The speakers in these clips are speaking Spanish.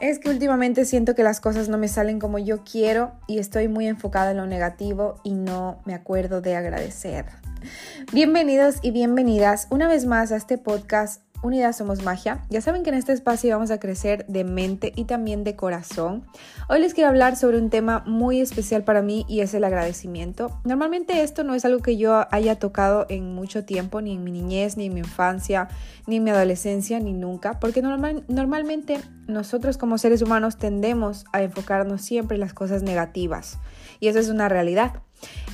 Es que últimamente siento que las cosas no me salen como yo quiero y estoy muy enfocada en lo negativo y no me acuerdo de agradecer. Bienvenidos y bienvenidas una vez más a este podcast Unidad Somos Magia. Ya saben que en este espacio vamos a crecer de mente y también de corazón. Hoy les quiero hablar sobre un tema muy especial para mí y es el agradecimiento. Normalmente esto no es algo que yo haya tocado en mucho tiempo, ni en mi niñez, ni en mi infancia, ni en mi adolescencia, ni nunca, porque normalmente nosotros como seres humanos tendemos a enfocarnos siempre en las cosas negativas y eso es una realidad.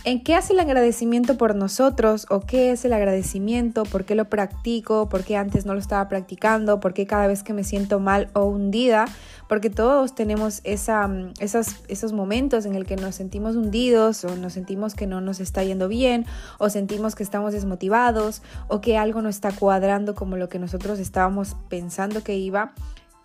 ¿En qué hace el agradecimiento por nosotros o qué es el agradecimiento? ¿Por qué lo practico? ¿Por qué antes no lo estaba practicando? ¿Por qué cada vez que me siento mal o hundida? Porque todos tenemos mm, esos, esos momentos en el que nos sentimos hundidos o nos sentimos que no nos está yendo bien o sentimos que estamos desmotivados o que algo no está cuadrando como lo que nosotros estábamos pensando que iba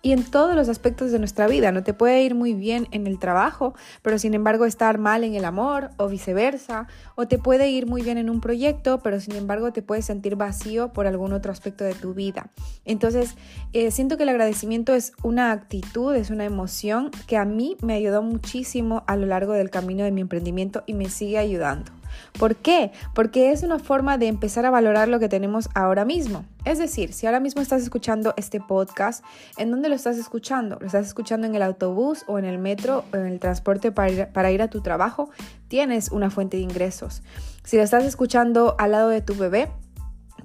y en todos los aspectos de nuestra vida. No te puede ir muy bien en el trabajo, pero sin embargo estar mal en el amor o viceversa. O te puede ir muy bien en un proyecto, pero sin embargo te puedes sentir vacío por algún otro aspecto de tu vida. Entonces, eh, siento que el agradecimiento es una actitud, es una emoción que a mí me ayudó muchísimo a lo largo del camino de mi emprendimiento y me sigue ayudando. ¿Por qué? Porque es una forma de empezar a valorar lo que tenemos ahora mismo. Es decir, si ahora mismo estás escuchando este podcast, ¿en dónde lo estás escuchando? ¿Lo estás escuchando en el autobús o en el metro o en el transporte para ir, a tu trabajo? Tienes una fuente de ingresos. Si lo estás escuchando al lado de tu bebé,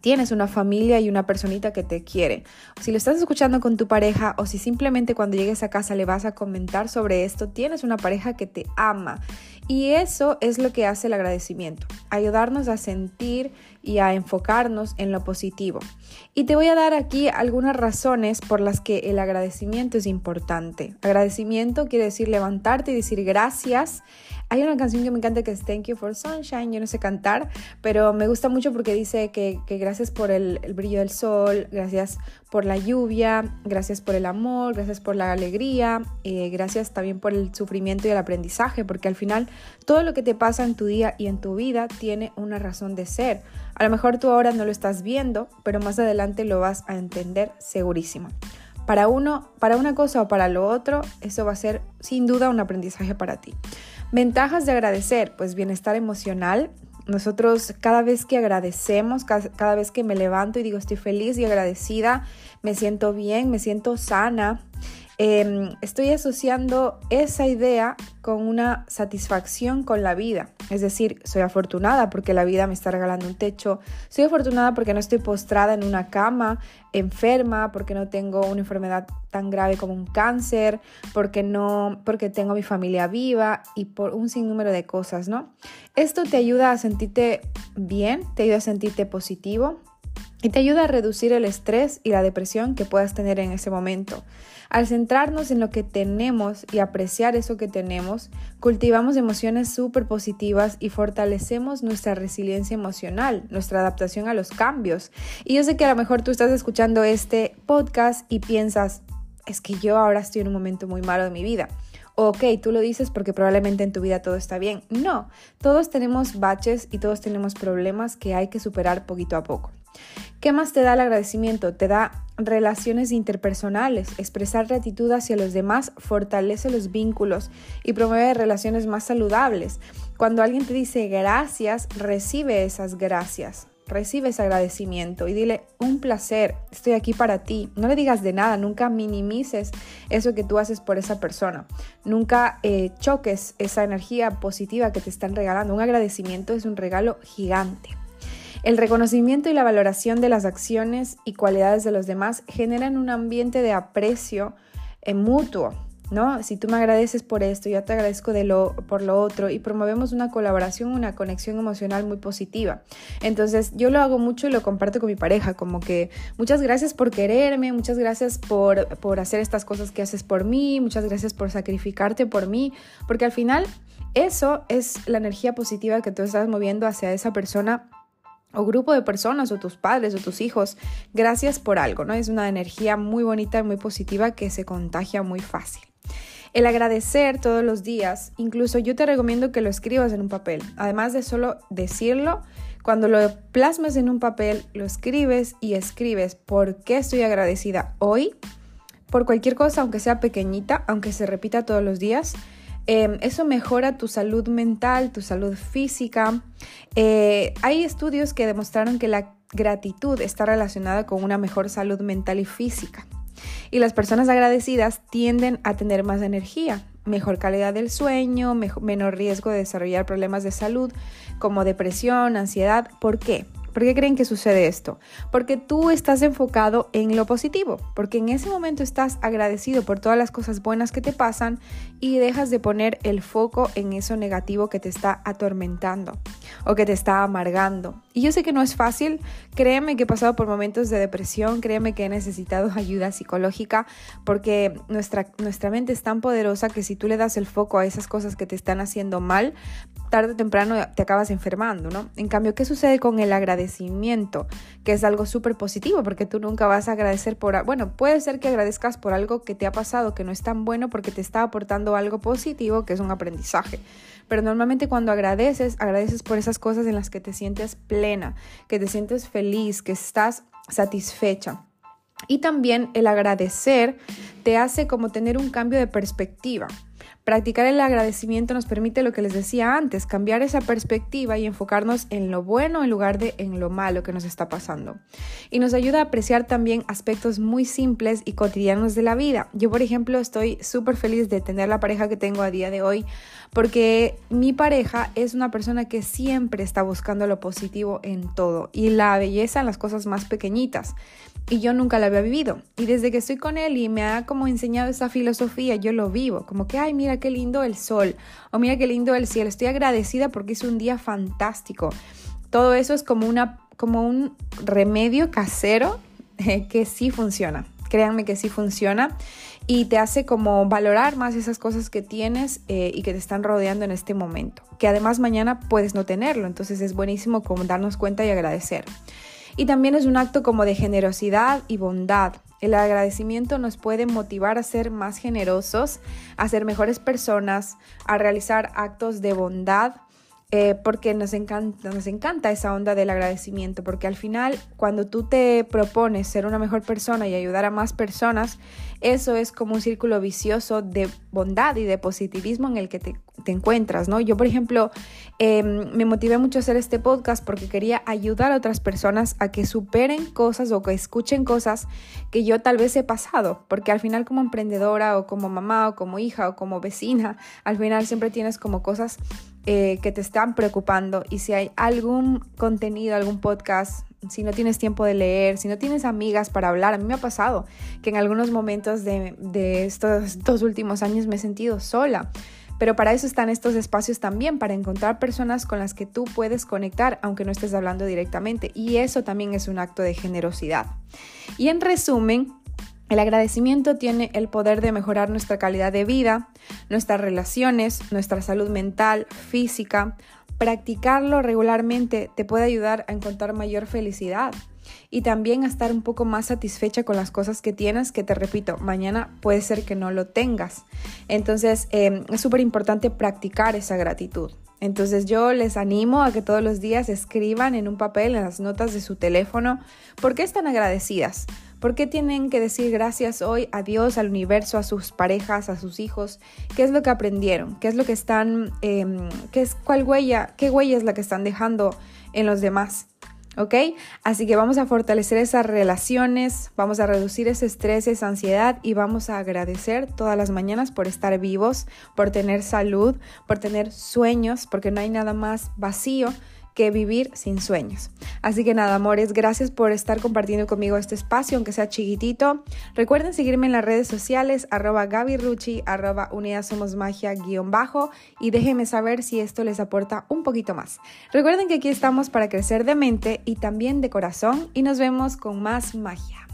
tienes una familia y una personita que te quiere. Si lo estás escuchando con tu pareja o si simplemente cuando llegues a casa le vas a comentar sobre esto, tienes una pareja que te ama. Y eso es lo que hace el agradecimiento, ayudarnos a sentir y a enfocarnos en lo positivo. Y te voy a dar aquí algunas razones por las que el agradecimiento es importante. Agradecimiento quiere decir levantarte y decir gracias hay una canción que me encanta que es Thank You for Sunshine, yo no sé cantar, pero me gusta mucho porque dice que, gracias por el, brillo del sol, gracias por la lluvia, gracias por el amor, gracias por la alegría, eh, gracias también por el sufrimiento y el aprendizaje, porque al final todo lo que te pasa en tu día y en tu vida tiene una razón de ser. A lo mejor tú ahora no lo estás viendo, pero más adelante lo vas a entender segurísimo. Para uno, para una cosa o para lo otro, eso va a ser sin duda un aprendizaje para ti. Ventajas de agradecer, pues bienestar emocional. Nosotros cada vez que agradecemos, cada, vez que me levanto y digo estoy feliz y agradecida, me siento bien, me siento sana, Em, estoy asociando esa idea con una satisfacción con la vida. Es decir, soy afortunada porque la vida me está regalando un techo, soy afortunada porque no estoy postrada en una cama, enferma, porque no tengo una enfermedad tan grave como un cáncer, porque no, porque tengo mi familia viva y por un sinnúmero de cosas, ¿no? Esto te ayuda a sentirte bien, te ayuda a sentirte positivo y te ayuda a reducir el estrés y la depresión que puedas tener en ese momento. Al centrarnos en lo que tenemos y apreciar eso que tenemos, cultivamos emociones súper positivas y fortalecemos nuestra resiliencia emocional, nuestra adaptación a los cambios. Y yo sé que a lo mejor tú estás escuchando este podcast y piensas, es que yo ahora estoy en un momento muy malo de mi vida. Ok, tú lo dices porque probablemente en tu vida todo está bien. No, todos tenemos baches y todos tenemos problemas que hay que superar poquito a poco. ¿Qué más te da el agradecimiento? Te da relaciones interpersonales. Expresar gratitud hacia los demás fortalece los vínculos y promueve relaciones más saludables. Cuando alguien te dice gracias, recibe esas gracias. Recibe ese agradecimiento y dile un placer, estoy aquí para ti. No le digas de nada, nunca minimices eso que tú haces por esa persona. Nunca eh, choques esa energía positiva que te están regalando. Un agradecimiento es un regalo gigante. El reconocimiento y la valoración de las acciones y cualidades de los demás generan un ambiente de aprecio eh, mutuo. ¿No? Si tú me agradeces por esto, yo te agradezco por lo otro y promovemos una colaboración, una conexión emocional muy positiva. Entonces yo lo hago mucho y lo comparto con mi pareja, como que muchas gracias por quererme, muchas gracias por, por hacer estas cosas que haces por mí, muchas gracias por sacrificarte por mí, porque al final eso es la energía positiva que tú estás moviendo hacia esa persona o grupo de personas o tus padres o tus hijos, gracias por algo, ¿no? Es una energía muy bonita y muy positiva que se contagia muy fácil. El agradecer todos los días, incluso yo te recomiendo que lo escribas en un papel. Además de solo decirlo, cuando lo plasmas en un papel, lo escribes y escribes por qué estoy agradecida hoy, por cualquier cosa, aunque sea pequeñita, aunque se repita todos los días, em, eso mejora tu salud mental, tu salud física. Eh, hay estudios que demostraron que la gratitud está relacionada con una mejor salud mental y física. Y las personas agradecidas tienden a tener más energía, mejor calidad del sueño, menor riesgo de desarrollar problemas de salud como depresión, ansiedad. ¿Por qué? ¿Por qué creen que sucede esto? Porque tú estás enfocado en lo positivo, porque en ese momento estás agradecido por todas las cosas buenas que te pasan y dejas de poner el foco en eso negativo que te está atormentando o que te está amargando. Y yo sé que no es fácil, créeme que he pasado por momentos de depresión, créeme que he necesitado ayuda psicológica porque nuestra, nuestra mente es tan poderosa que si tú le das el foco a esas cosas que te están haciendo mal, tarde o temprano te acabas enfermando, ¿no? En cambio, ¿qué sucede con el agradecimiento? Que es algo súper positivo porque tú nunca vas a agradecer por, bueno, puede ser que agradezcas por algo que te ha pasado que no es tan bueno porque te está aportando algo positivo que es un aprendizaje. Pero normalmente cuando agradeces, agradeces por esas cosas en las que te sientes que te sientes feliz, que estás satisfecha. Y también el agradecer te hace como tener un cambio de perspectiva. Practicar el agradecimiento nos permite lo que les decía antes, cambiar esa perspectiva y enfocarnos en lo bueno en lugar de en lo malo que nos está pasando. Y nos ayuda a apreciar también aspectos muy simples y cotidianos de la vida. Yo, por ejemplo, estoy súper feliz de tener la pareja que tengo a día de hoy porque mi pareja es una persona que siempre está buscando lo positivo en todo y la belleza en las cosas más pequeñitas y yo nunca la había vivido. Y desde que estoy con él y me ha como enseñado esa filosofía, yo lo vivo, como que, ay, mira qué lindo el sol, o mira qué lindo el cielo, estoy agradecida porque es un día fantástico. Todo eso es como, una, como un remedio casero eh, que sí funciona, créanme que sí funciona y te hace como valorar más esas cosas que tienes eh, y que te están rodeando en este momento, que además mañana puedes no tenerlo, entonces es buenísimo como darnos cuenta y agradecer. Y también es un acto como de generosidad y bondad. El agradecimiento nos puede motivar a ser más generosos, a ser mejores personas, a realizar actos de bondad eh, porque nos encanta, nos encanta esa onda del agradecimiento, porque al final cuando tú te propones ser una mejor persona y ayudar a más personas, eso es como un círculo vicioso de bondad y de positivismo en el que te, encuentras, ¿no? Yo, por ejemplo, em, me motivé mucho a hacer este podcast porque quería ayudar a otras personas a que superen cosas o que escuchen cosas que yo tal vez he pasado, porque al final como emprendedora o como mamá o como hija o como vecina, al final siempre tienes como cosas eh, que te están preocupando y si hay algún contenido, algún podcast, si no tienes tiempo de leer, si no tienes amigas para hablar, a mí me ha pasado que en algunos momentos de, estos dos últimos años me he sentido sola. Pero para eso están estos espacios también, para encontrar personas con las que tú puedes conectar, aunque no estés hablando directamente. Y eso también es un acto de generosidad. Y en resumen, el agradecimiento tiene el poder de mejorar nuestra calidad de vida, nuestras relaciones, nuestra salud mental, física. Practicarlo regularmente te puede ayudar a encontrar mayor felicidad y también a estar un poco más satisfecha con las cosas que tienes, que te repito, mañana puede ser que no lo tengas. Entonces em, es súper importante practicar esa gratitud. Entonces yo les animo a que todos los días escriban en un papel, en las notas de su teléfono, por qué están agradecidas. ¿Por qué tienen que decir gracias hoy a Dios, al universo, a sus parejas, a sus hijos? ¿Qué es lo que aprendieron? ¿Qué es lo que están, em, qué es, cuál huella, qué huella es la que están dejando en los demás? ¿Ok? Así que vamos a fortalecer esas relaciones, vamos a reducir ese estrés, esa ansiedad y vamos a agradecer todas las mañanas por estar vivos, por tener salud, por tener sueños, porque no hay nada más vacío que vivir sin sueños. Así que nada, amores, gracias por estar compartiendo conmigo este espacio, aunque sea chiquitito. Recuerden seguirme en las redes sociales, arroba Rucci, arroba Unidas Somos Magia, guion bajo, y déjenme saber si esto les aporta un poquito más. Recuerden que aquí estamos para crecer de mente y también de corazón, y nos vemos con más magia.